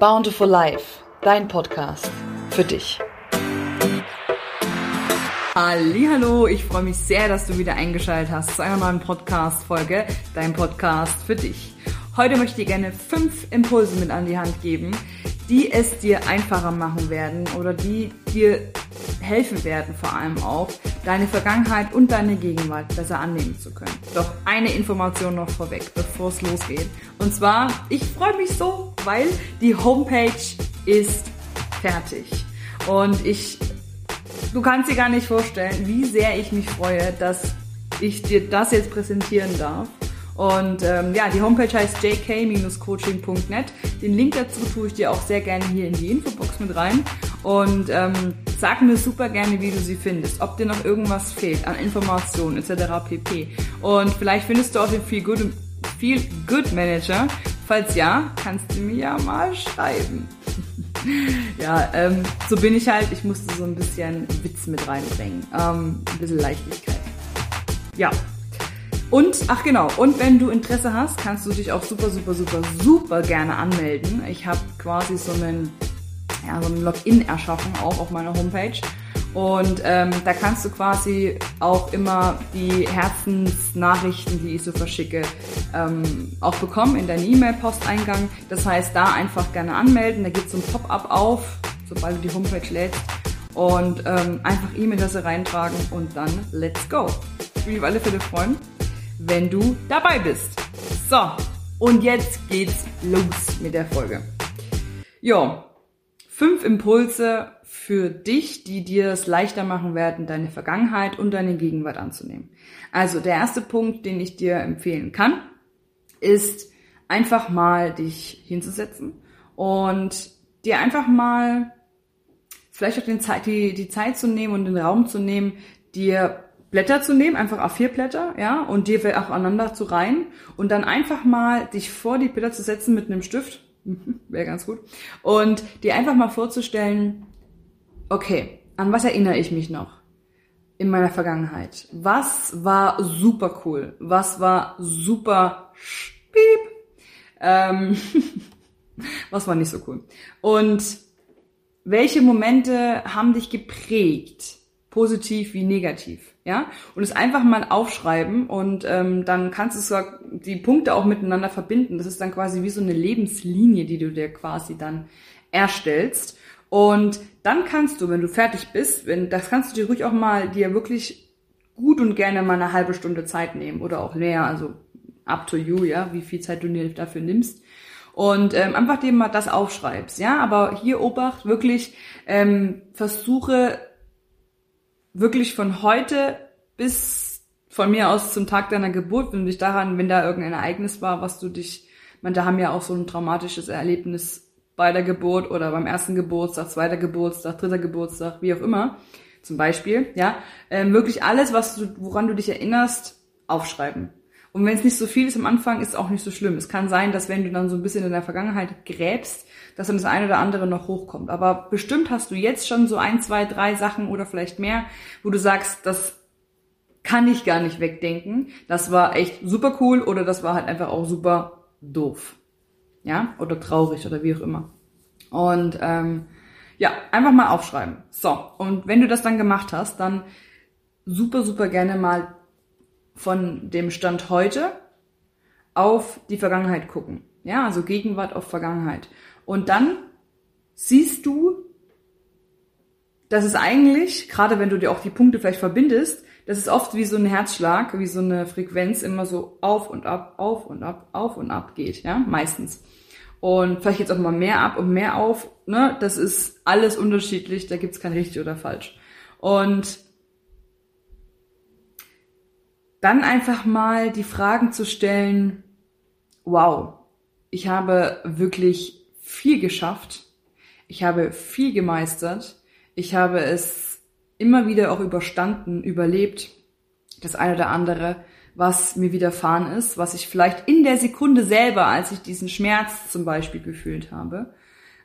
Bountiful Life, dein Podcast für dich. Hallo, ich freue mich sehr, dass du wieder eingeschaltet hast zu einer neuen Podcast-Folge, dein Podcast für dich. Heute möchte ich gerne fünf Impulse mit an die Hand geben, die es dir einfacher machen werden oder die dir helfen werden, vor allem auch, deine Vergangenheit und deine Gegenwart besser annehmen zu können. Doch eine Information noch vorweg, bevor es losgeht. Und zwar, ich freue mich so, weil die Homepage ist fertig. Und ich, du kannst dir gar nicht vorstellen, wie sehr ich mich freue, dass ich dir das jetzt präsentieren darf. Und ähm, ja, die Homepage heißt jk-coaching.net. Den Link dazu tue ich dir auch sehr gerne hier in die Infobox mit rein. Und ähm, sag mir super gerne, wie du sie findest. Ob dir noch irgendwas fehlt an Informationen etc. pp. Und vielleicht findest du auch den Feel Good, Feel Good Manager. Falls ja, kannst du mir ja mal schreiben. ja, ähm, so bin ich halt. Ich musste so ein bisschen Witz mit reinbringen. Ähm, ein bisschen Leichtigkeit. Ja, und, ach genau, und wenn du Interesse hast, kannst du dich auch super, super, super, super gerne anmelden. Ich habe quasi so einen, ja, so ein Login erschaffen, auch auf meiner Homepage. Und ähm, da kannst du quasi auch immer die Herzensnachrichten, die ich so verschicke, ähm, auch bekommen in deinen E-Mail-Posteingang. Das heißt, da einfach gerne anmelden. Da gibt so ein Pop-up auf, sobald du die Homepage lädst. Und ähm, einfach E-Mail-Adresse reintragen und dann let's go. Ich will mich auf alle Fälle freuen wenn du dabei bist. So, und jetzt geht's los mit der Folge. Jo, fünf Impulse für dich, die dir es leichter machen werden, deine Vergangenheit und deine Gegenwart anzunehmen. Also der erste Punkt, den ich dir empfehlen kann, ist einfach mal dich hinzusetzen und dir einfach mal vielleicht auch den Zeit, die, die Zeit zu nehmen und den Raum zu nehmen, dir Blätter zu nehmen, einfach A4 Blätter, ja, und die auch aneinander zu reihen und dann einfach mal dich vor die Blätter zu setzen mit einem Stift, wäre ganz gut, und dir einfach mal vorzustellen, okay, an was erinnere ich mich noch in meiner Vergangenheit? Was war super cool? Was war super piep? Ähm, was war nicht so cool? Und welche Momente haben dich geprägt? positiv wie negativ, ja, und es einfach mal aufschreiben und ähm, dann kannst du sogar die Punkte auch miteinander verbinden. Das ist dann quasi wie so eine Lebenslinie, die du dir quasi dann erstellst. Und dann kannst du, wenn du fertig bist, wenn das kannst du dir ruhig auch mal dir wirklich gut und gerne mal eine halbe Stunde Zeit nehmen oder auch mehr, also up to you, ja, wie viel Zeit du dir dafür nimmst und ähm, einfach dir mal das aufschreibst, ja. Aber hier Obacht, wirklich ähm, versuche wirklich von heute bis von mir aus zum Tag deiner Geburt, wenn du dich daran, wenn da irgendein Ereignis war, was du dich, man, da haben ja auch so ein traumatisches Erlebnis bei der Geburt oder beim ersten Geburtstag, zweiter Geburtstag, dritter Geburtstag, wie auch immer, zum Beispiel, ja, ähm, wirklich alles, was du, woran du dich erinnerst, aufschreiben. Und wenn es nicht so viel ist am Anfang, ist es auch nicht so schlimm. Es kann sein, dass wenn du dann so ein bisschen in der Vergangenheit gräbst, dass dann das eine oder andere noch hochkommt. Aber bestimmt hast du jetzt schon so ein, zwei, drei Sachen oder vielleicht mehr, wo du sagst, das kann ich gar nicht wegdenken. Das war echt super cool oder das war halt einfach auch super doof. Ja, oder traurig oder wie auch immer. Und ähm, ja, einfach mal aufschreiben. So, und wenn du das dann gemacht hast, dann super, super gerne mal von dem Stand heute auf die Vergangenheit gucken. Ja, also Gegenwart auf Vergangenheit. Und dann siehst du, dass es eigentlich, gerade wenn du dir auch die Punkte vielleicht verbindest, das ist oft wie so ein Herzschlag, wie so eine Frequenz immer so auf und ab, auf und ab, auf und ab geht, ja, meistens. Und vielleicht jetzt auch mal mehr ab und mehr auf, ne, das ist alles unterschiedlich, da gibt's kein richtig oder falsch. Und dann einfach mal die Fragen zu stellen, wow, ich habe wirklich viel geschafft. Ich habe viel gemeistert. Ich habe es immer wieder auch überstanden, überlebt. Das eine oder andere, was mir widerfahren ist, was ich vielleicht in der Sekunde selber, als ich diesen Schmerz zum Beispiel gefühlt habe,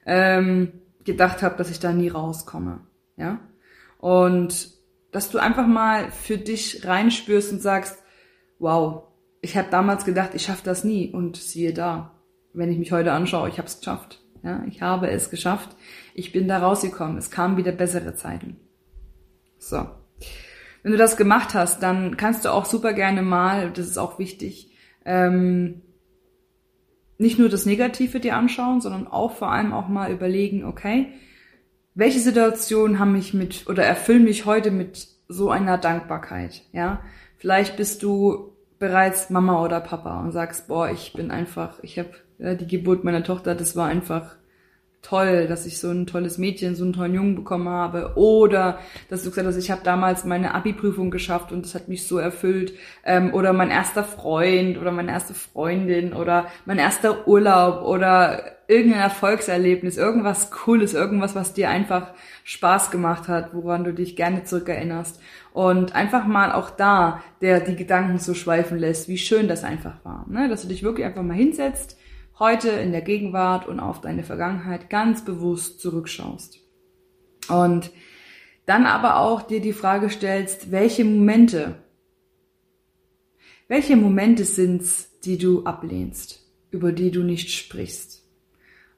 ähm, gedacht habe, dass ich da nie rauskomme. Ja? Und dass du einfach mal für dich reinspürst und sagst, wow, ich habe damals gedacht, ich schaffe das nie und siehe da, wenn ich mich heute anschaue, ich habe es geschafft. Ja, ich habe es geschafft. Ich bin da rausgekommen. Es kamen wieder bessere Zeiten. So. Wenn du das gemacht hast, dann kannst du auch super gerne mal, das ist auch wichtig, ähm, nicht nur das Negative dir anschauen, sondern auch vor allem auch mal überlegen, okay, welche Situationen haben mich mit oder erfüllen mich heute mit so einer Dankbarkeit, ja? Vielleicht bist du bereits Mama oder Papa und sagst, boah, ich bin einfach, ich habe ja, die Geburt meiner Tochter, das war einfach toll, dass ich so ein tolles Mädchen, so einen tollen Jungen bekommen habe. Oder dass du gesagt hast, ich habe damals meine Abi-Prüfung geschafft und das hat mich so erfüllt. Ähm, oder mein erster Freund oder meine erste Freundin oder mein erster Urlaub oder irgendein Erfolgserlebnis, irgendwas Cooles, irgendwas, was dir einfach Spaß gemacht hat, woran du dich gerne zurückerinnerst. Und einfach mal auch da, der die Gedanken so schweifen lässt, wie schön das einfach war. Ne? Dass du dich wirklich einfach mal hinsetzt, heute in der Gegenwart und auf deine Vergangenheit ganz bewusst zurückschaust. Und dann aber auch dir die Frage stellst, welche Momente, welche Momente sind's, die du ablehnst, über die du nicht sprichst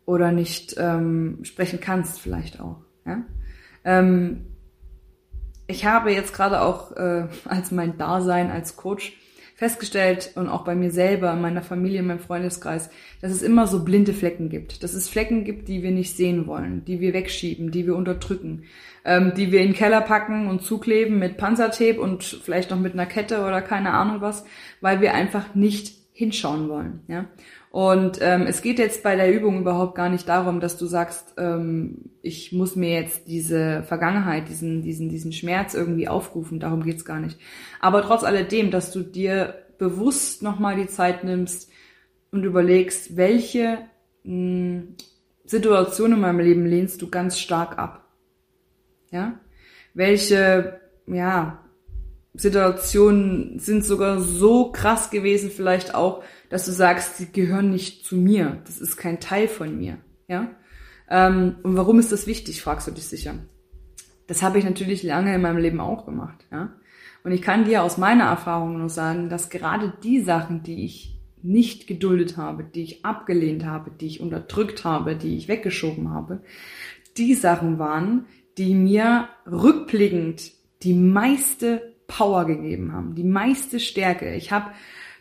oder nicht ähm, sprechen kannst vielleicht auch. Ja? Ähm, ich habe jetzt gerade auch äh, als mein Dasein als Coach festgestellt und auch bei mir selber, in meiner Familie, in meinem Freundeskreis, dass es immer so blinde Flecken gibt. Dass es Flecken gibt, die wir nicht sehen wollen, die wir wegschieben, die wir unterdrücken, ähm, die wir in den Keller packen und zukleben mit Panzertape und vielleicht noch mit einer Kette oder keine Ahnung was, weil wir einfach nicht hinschauen wollen. Ja? Und ähm, es geht jetzt bei der Übung überhaupt gar nicht darum, dass du sagst, ähm, ich muss mir jetzt diese Vergangenheit, diesen, diesen, diesen Schmerz irgendwie aufrufen. Darum geht's gar nicht. Aber trotz alledem, dass du dir bewusst nochmal die Zeit nimmst und überlegst, welche mh, hm, Situation in meinem Leben lehnst du ganz stark ab. Ja? Welche, ja, Situationen sind sogar so krass gewesen, vielleicht auch, dass du sagst, sie gehören nicht zu mir. Das ist kein Teil von mir. Ja? Ähm, und warum ist das wichtig, fragst du dich sicher. Das habe ich natürlich lange in meinem Leben auch gemacht. Ja? Und ich kann dir aus meiner Erfahrung nur sagen, dass gerade die Sachen, die ich nicht geduldet habe, die ich abgelehnt habe, die ich unterdrückt habe, die ich weggeschoben habe, die Sachen waren, die mir rückblickend die meiste Power gegeben haben, die meiste Stärke. Ich habe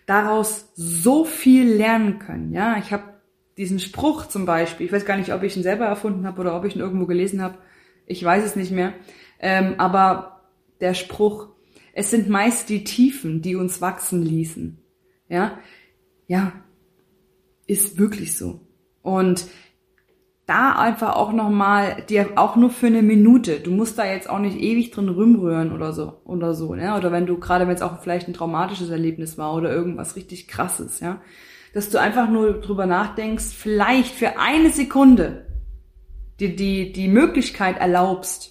daraus so viel lernen können. Ja, ich habe diesen Spruch zum Beispiel, ich weiß gar nicht, ob ich ihn selber erfunden habe oder ob ich ihn irgendwo gelesen habe, ich weiß es nicht mehr, ähm, aber der Spruch, es sind meist die Tiefen, die uns wachsen ließen. Ja, ja, ist wirklich so. Und da einfach auch nochmal, dir auch nur für eine Minute, du musst da jetzt auch nicht ewig drin rumrühren oder so, oder so, ne? Oder wenn du, gerade wenn es auch vielleicht ein traumatisches Erlebnis war oder irgendwas richtig krasses, ja? Dass du einfach nur drüber nachdenkst, vielleicht für eine Sekunde dir die, die Möglichkeit erlaubst,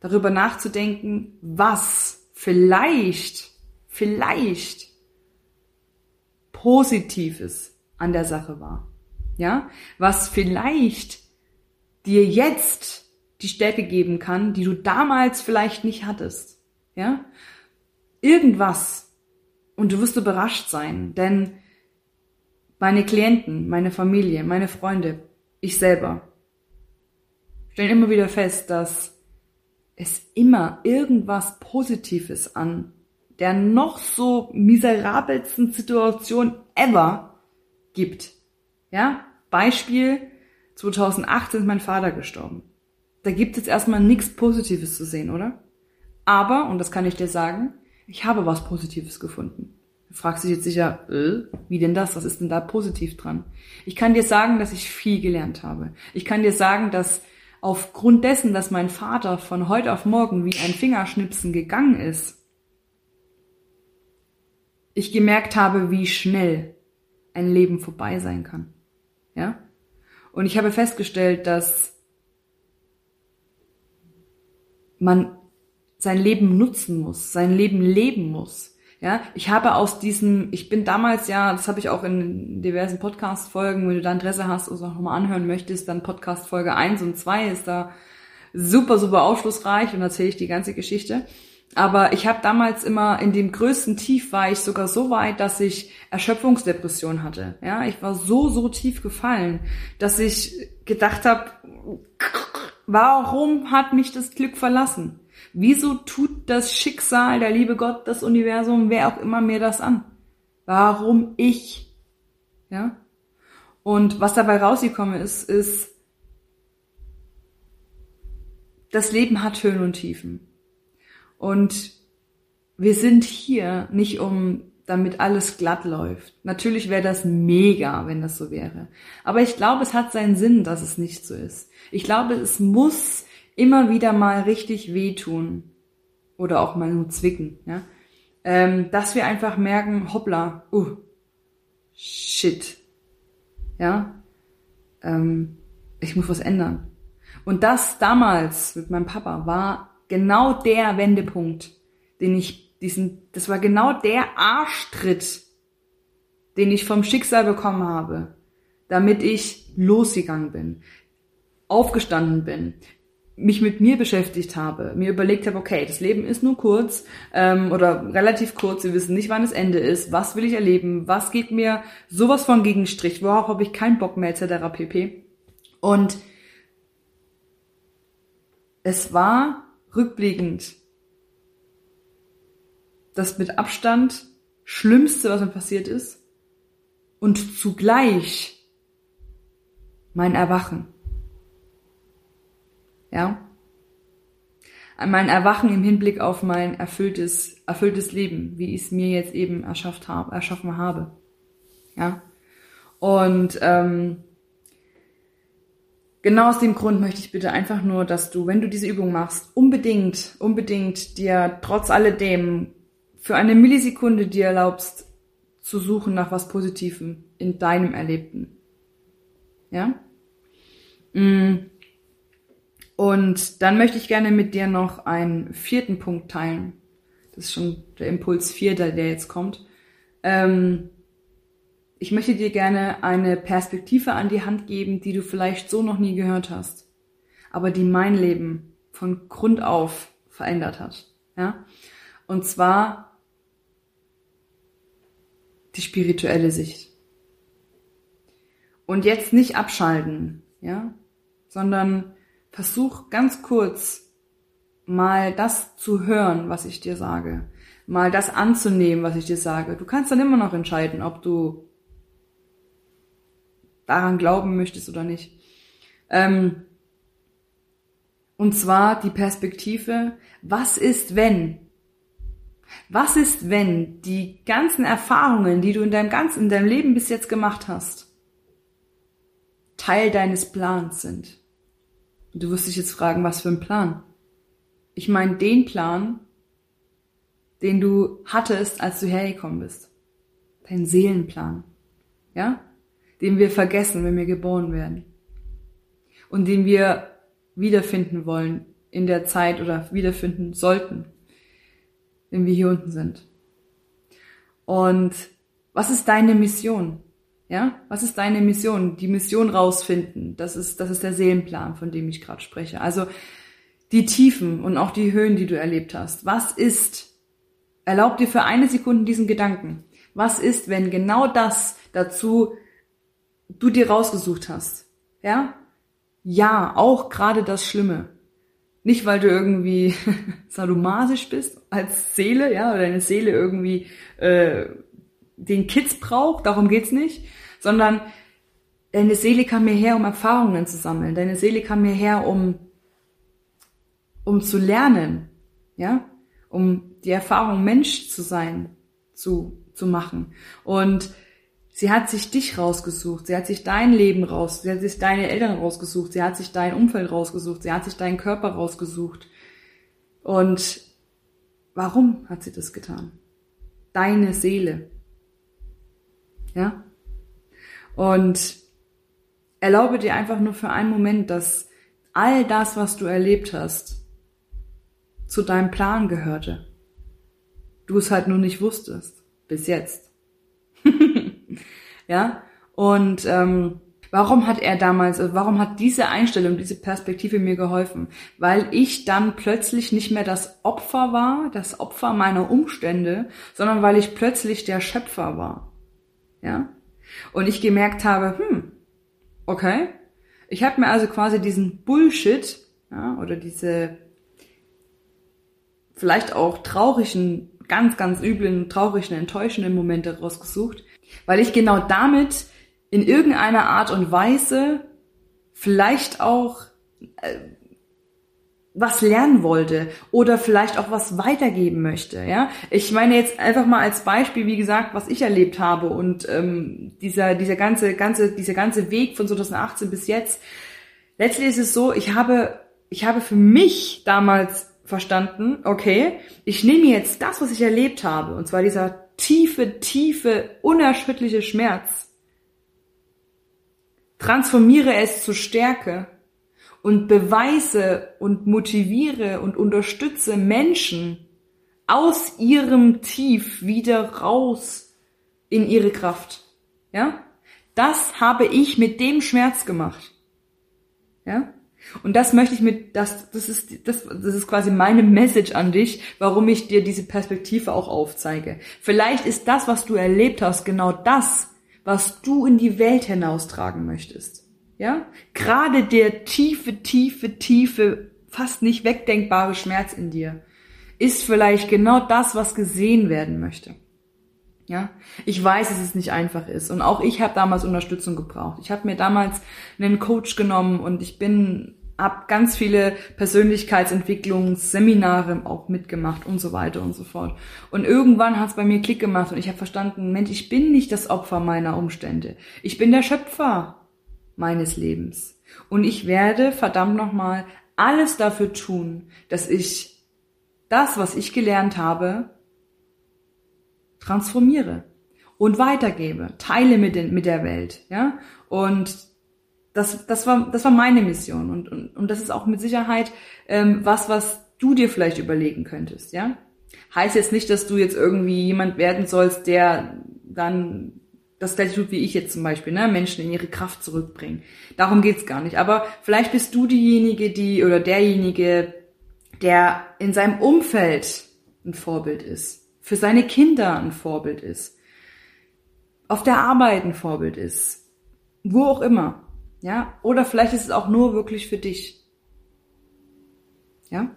darüber nachzudenken, was vielleicht, vielleicht Positives an der Sache war ja, was vielleicht dir jetzt die Stärke geben kann, die du damals vielleicht nicht hattest, ja, irgendwas. Und du wirst überrascht sein, denn meine Klienten, meine Familie, meine Freunde, ich selber stellen immer wieder fest, dass es immer irgendwas Positives an der noch so miserabelsten Situation ever gibt. Ja, Beispiel, 2018 ist mein Vater gestorben. Da gibt es erstmal nichts Positives zu sehen, oder? Aber, und das kann ich dir sagen, ich habe was Positives gefunden. Du fragst dich jetzt sicher, äh, wie denn das? Was ist denn da positiv dran? Ich kann dir sagen, dass ich viel gelernt habe. Ich kann dir sagen, dass aufgrund dessen, dass mein Vater von heute auf morgen wie ein Fingerschnipsen gegangen ist, ich gemerkt habe, wie schnell ein Leben vorbei sein kann. Ja? Und ich habe festgestellt, dass man sein Leben nutzen muss, sein Leben leben muss. Ja, ich habe aus diesem, ich bin damals ja, das habe ich auch in diversen Podcast-Folgen, wenn du da Interesse hast und es auch nochmal anhören möchtest, dann Podcast-Folge 1 und 2 ist da super, super aufschlussreich und erzähle ich die ganze Geschichte. Aber ich habe damals immer in dem größten Tief war ich sogar so weit, dass ich Erschöpfungsdepression hatte. Ja, ich war so so tief gefallen, dass ich gedacht habe, warum hat mich das Glück verlassen? Wieso tut das Schicksal, der liebe Gott, das Universum, wer auch immer mir das an? Warum ich? Ja? Und was dabei rausgekommen ist, ist, das Leben hat Höhen und Tiefen. Und wir sind hier nicht um, damit alles glatt läuft. Natürlich wäre das mega, wenn das so wäre. Aber ich glaube, es hat seinen Sinn, dass es nicht so ist. Ich glaube, es muss immer wieder mal richtig wehtun. Oder auch mal nur zwicken, ja. Ähm, dass wir einfach merken, hoppla, uh, shit. Ja. Ähm, ich muss was ändern. Und das damals mit meinem Papa war genau der Wendepunkt, den ich diesen, das war genau der Arschtritt, den ich vom Schicksal bekommen habe, damit ich losgegangen bin, aufgestanden bin, mich mit mir beschäftigt habe, mir überlegt habe, okay, das Leben ist nur kurz ähm, oder relativ kurz, wir wissen nicht, wann das Ende ist, was will ich erleben, was geht mir sowas von gegen Strich, worauf habe ich keinen Bock mehr, etc. pp. Und es war rückblickend das mit Abstand Schlimmste, was mir passiert ist und zugleich mein Erwachen. Ja? Mein Erwachen im Hinblick auf mein erfülltes, erfülltes Leben, wie ich es mir jetzt eben erschafft habe, erschaffen habe. Ja? Und ähm, Genau aus dem Grund möchte ich bitte einfach nur, dass du, wenn du diese Übung machst, unbedingt, unbedingt dir trotz alledem für eine Millisekunde dir erlaubst, zu suchen nach was Positivem in deinem Erlebten. Ja? Mm. Und dann möchte ich gerne mit dir noch einen vierten Punkt teilen. Das ist schon der Impuls vier, der jetzt kommt. Ähm, ich möchte dir gerne eine Perspektive an die Hand geben, die du vielleicht so noch nie gehört hast, aber die mein Leben von Grund auf verändert hat. Ja? Und zwar die spirituelle Sicht. Und jetzt nicht abschalten, ja, sondern versuch ganz kurz mal das zu hören, was ich dir sage, mal das anzunehmen, was ich dir sage. Du kannst dann immer noch entscheiden, ob du daran glauben möchtest oder nicht. Ähm, und zwar die Perspektive, was ist wenn? Was ist wenn die ganzen Erfahrungen, die du in deinem ganzen, in deinem Leben bis jetzt gemacht hast, Teil deines Plans sind? Und du wirst dich jetzt fragen, was für ein Plan? Ich meine den Plan, den du hattest, als du hergekommen bist. Dein Seelenplan. Ja? Den wir vergessen, wenn wir geboren werden. Und den wir wiederfinden wollen in der Zeit oder wiederfinden sollten, wenn wir hier unten sind. Und was ist deine Mission? Ja, was ist deine Mission? Die Mission rausfinden. Das ist, das ist der Seelenplan, von dem ich gerade spreche. Also die Tiefen und auch die Höhen, die du erlebt hast. Was ist? Erlaub dir für eine Sekunde diesen Gedanken. Was ist, wenn genau das dazu du dir rausgesucht hast. Ja? Ja, auch gerade das Schlimme. Nicht, weil du irgendwie sadomasisch bist als Seele, ja, oder deine Seele irgendwie äh, den Kids braucht, darum geht's nicht, sondern deine Seele kam mir her, um Erfahrungen zu sammeln. Deine Seele kam mir her, um um zu lernen, ja, um die Erfahrung Mensch zu sein, zu zu machen. Und Sie hat sich dich rausgesucht, sie hat sich dein Leben raus, sie hat sich deine Eltern rausgesucht, sie hat sich dein Umfeld rausgesucht, sie hat sich deinen Körper rausgesucht. Und warum hat sie das getan? Deine Seele. Ja? Und erlaube dir einfach nur für einen Moment, dass all das, was du erlebt hast, zu deinem Plan gehörte. Du es halt nur nicht wusstest. Bis jetzt. ja. Und ähm, Warum hat er damals, äh, warum hat diese Einstellung, diese Perspektive mir geholfen? Weil ich dann plötzlich nicht mehr das Opfer war, das Opfer meiner Umstände, sondern weil ich plötzlich der Schöpfer war. Ja? Und ich gemerkt habe, hm, okay, ich habe mir also quasi diesen Bullshit, ja, oder diese vielleicht auch traurigen, ganz, ganz üblen, traurigen, enttäuschenden Momente rausgesucht, weil ich genau damit in irgendeiner Art und Weise vielleicht auch äh, was lernen wollte oder vielleicht auch was weitergeben möchte. Ja, ich meine jetzt einfach mal als Beispiel, wie gesagt, was ich erlebt habe und ähm, dieser dieser ganze ganze dieser ganze Weg von 2018 bis jetzt. Letztlich ist es so, ich habe ich habe für mich damals verstanden, okay, ich nehme jetzt das, was ich erlebt habe, und zwar dieser tiefe, tiefe, unerschütterliche Schmerz, transformiere es zu Stärke und beweise und motiviere und unterstütze Menschen aus ihrem Tief wieder raus in ihre Kraft. Ja? Das habe ich mit dem Schmerz gemacht. Ja? Und das möchte ich mit, das, das ist, das, das ist quasi meine Message an dich, warum ich dir diese Perspektive auch aufzeige. Vielleicht ist das, was du erlebt hast, genau das, was du in die Welt hinaustragen möchtest. Ja? Gerade der tiefe, tiefe, tiefe, fast nicht wegdenkbare Schmerz in dir ist vielleicht genau das, was gesehen werden möchte. Ja, ich weiß, dass es nicht einfach ist und auch ich habe damals Unterstützung gebraucht. Ich habe mir damals einen Coach genommen und ich bin hab ganz viele Persönlichkeitsentwicklungsseminare auch mitgemacht und so weiter und so fort. Und irgendwann hat es bei mir Klick gemacht und ich habe verstanden, Mensch, ich bin nicht das Opfer meiner Umstände. Ich bin der Schöpfer meines Lebens. Und ich werde verdammt nochmal alles dafür tun, dass ich das, was ich gelernt habe, transformiere und weitergebe, teile mit, den, mit der Welt, ja. Und das, das war, das war meine Mission und, und, und das ist auch mit Sicherheit ähm, was, was du dir vielleicht überlegen könntest, ja. Heißt jetzt nicht, dass du jetzt irgendwie jemand werden sollst, der dann das gleiche tut wie ich jetzt zum Beispiel, ne? Menschen in ihre Kraft zurückbringen. Darum geht's gar nicht. Aber vielleicht bist du diejenige, die oder derjenige, der in seinem Umfeld ein Vorbild ist, für seine Kinder ein Vorbild ist, auf der Arbeit ein Vorbild ist, wo auch immer, ja? Oder vielleicht ist es auch nur wirklich für dich, ja?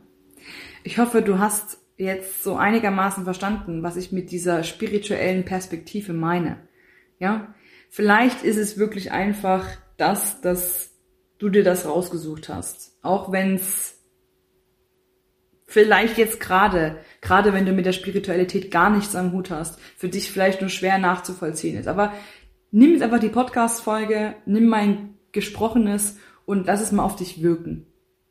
Ich hoffe, du hast jetzt so einigermaßen verstanden, was ich mit dieser spirituellen Perspektive meine. Ja, vielleicht ist es wirklich einfach das, dass du dir das rausgesucht hast. Auch wenn es vielleicht jetzt gerade, gerade wenn du mit der Spiritualität gar nichts am Hut hast, für dich vielleicht nur schwer nachzuvollziehen ist. Aber nimm jetzt einfach die Podcast-Folge, nimm mein Gesprochenes und lass es mal auf dich wirken.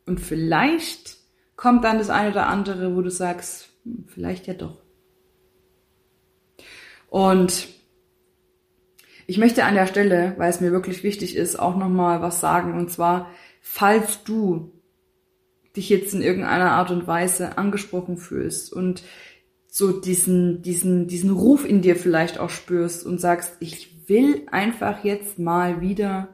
Und vielleicht kommt dann das eine oder andere, wo du sagst, hm, vielleicht ja doch. Und ich möchte an der Stelle, weil es mir wirklich wichtig ist, auch nochmal was sagen. Und zwar, falls du dich jetzt in irgendeiner Art und Weise angesprochen fühlst und so diesen, diesen, diesen Ruf in dir vielleicht auch spürst und sagst, ich will einfach jetzt mal wieder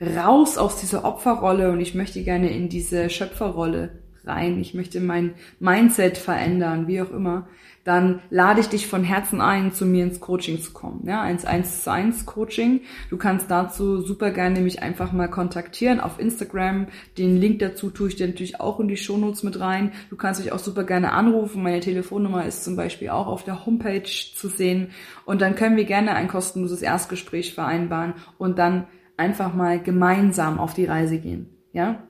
raus aus dieser Opferrolle und ich möchte gerne in diese Schöpferrolle rein, ich möchte mein Mindset verändern, wie auch immer, dann lade ich dich von Herzen ein, zu mir ins Coaching zu kommen. Ja, ins 1 zu 1 Coaching. Du kannst dazu super gerne mich einfach mal kontaktieren auf Instagram. Den Link dazu tue ich dir natürlich auch in die Shownotes mit rein. Du kannst mich auch super gerne anrufen. Meine Telefonnummer ist zum Beispiel auch auf der Homepage zu sehen. Und dann können wir gerne ein kostenloses Erstgespräch vereinbaren und dann einfach mal gemeinsam auf die Reise gehen. Ja?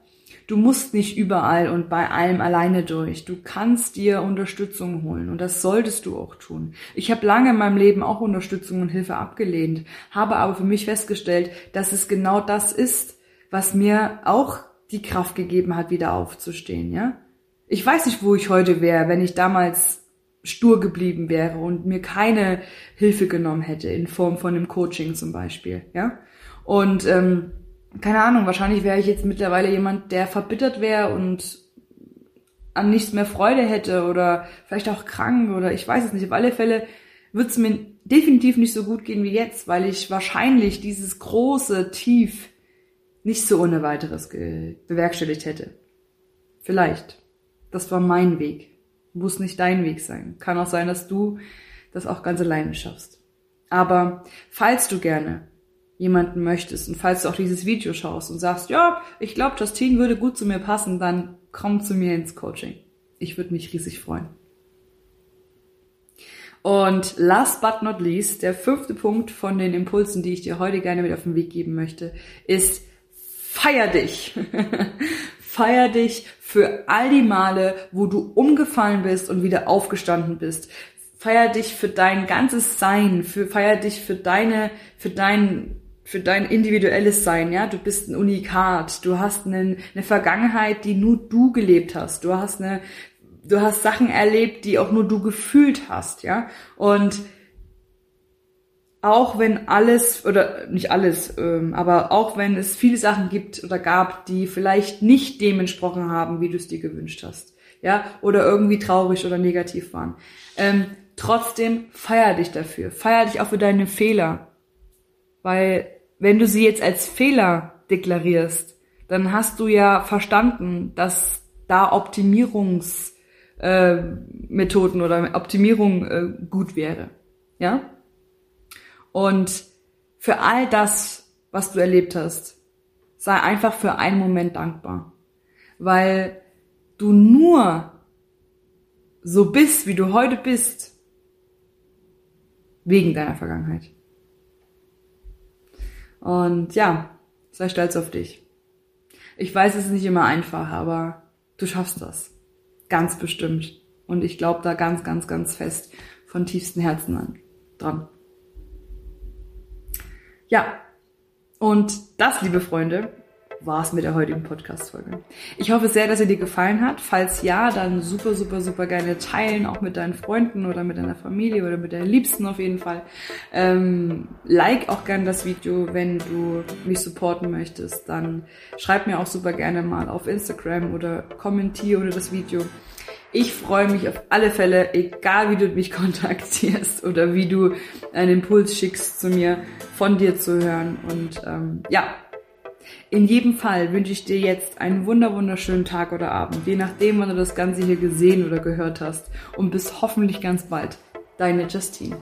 Du musst nicht überall und bei allem alleine durch. Du kannst dir Unterstützung holen und das solltest du auch tun. Ich habe lange in meinem Leben auch Unterstützung und Hilfe abgelehnt, habe aber für mich festgestellt, dass es genau das ist, was mir auch die Kraft gegeben hat, wieder aufzustehen, ja? Ich weiß nicht, wo ich heute wäre, wenn ich damals stur geblieben wäre und mir keine Hilfe genommen hätte in Form von einem Coaching zum Beispiel, ja? Und ähm, keine Ahnung, wahrscheinlich wäre ich jetzt mittlerweile jemand, der verbittert wäre und an nichts mehr Freude hätte oder vielleicht auch krank oder ich weiß es nicht. Auf alle Fälle wird es mir definitiv nicht so gut gehen wie jetzt, weil ich wahrscheinlich dieses große Tief nicht so ohne weiteres bewerkstelligt hätte. Vielleicht. Das war mein Weg. Muss nicht dein Weg sein. Kann auch sein, dass du das auch ganz alleine schaffst. Aber falls du gerne jemanden möchtest und falls du auch dieses Video schaust und sagst, ja, ich glaube, Justine würde gut zu mir passen, dann komm zu mir ins Coaching. Ich würde mich riesig freuen. Und last but not least, der fünfte Punkt von den Impulsen, die ich dir heute gerne mit auf den Weg geben möchte, ist feier dich. feier dich für all die Male, wo du umgefallen bist und wieder aufgestanden bist. Feier dich für dein ganzes Sein, für, feier dich für deine, für dein, für dein individuelles Sein, ja. Du bist ein Unikat. Du hast eine, eine Vergangenheit, die nur du gelebt hast. Du hast eine, du hast Sachen erlebt, die auch nur du gefühlt hast, ja. Und auch wenn alles oder nicht alles, ähm, aber auch wenn es viele Sachen gibt oder gab, die vielleicht nicht dem entsprochen haben, wie du es dir gewünscht hast, ja, oder irgendwie traurig oder negativ waren, ähm, trotzdem feier dich dafür, feier dich auch für deine Fehler, weil wenn du sie jetzt als Fehler deklarierst, dann hast du ja verstanden, dass da Optimierungsmethoden äh, oder Optimierung äh, gut wäre, ja. Und für all das, was du erlebt hast, sei einfach für einen Moment dankbar. Weil du nur so bist, wie du heute bist, wegen deiner Vergangenheit. Und ja, sei stolz auf dich. Ich weiß, es ist nicht immer einfach, aber du schaffst das. Ganz bestimmt. Und ich glaube da ganz, ganz, ganz fest von tiefstem Herzen an, dran. Ja, und das, liebe Freunde, war es mit der heutigen Podcast-Folge. Ich hoffe sehr, dass sie dir gefallen hat. Falls ja, dann super, super, super gerne teilen, auch mit deinen Freunden oder mit deiner Familie oder mit deinen Liebsten auf jeden Fall. Ähm, like auch gerne das Video, wenn du mich supporten möchtest. Dann schreib mir auch super gerne mal auf Instagram oder kommentiere unter das Video. Ich freue mich auf alle Fälle, egal wie du mich kontaktierst oder wie du einen Impuls schickst zu mir, von dir zu hören. Und ähm, ja, in jedem Fall wünsche ich dir jetzt einen wunder wunderschönen Tag oder Abend, je nachdem, wann du das Ganze hier gesehen oder gehört hast. Und bis hoffentlich ganz bald. Deine Justine.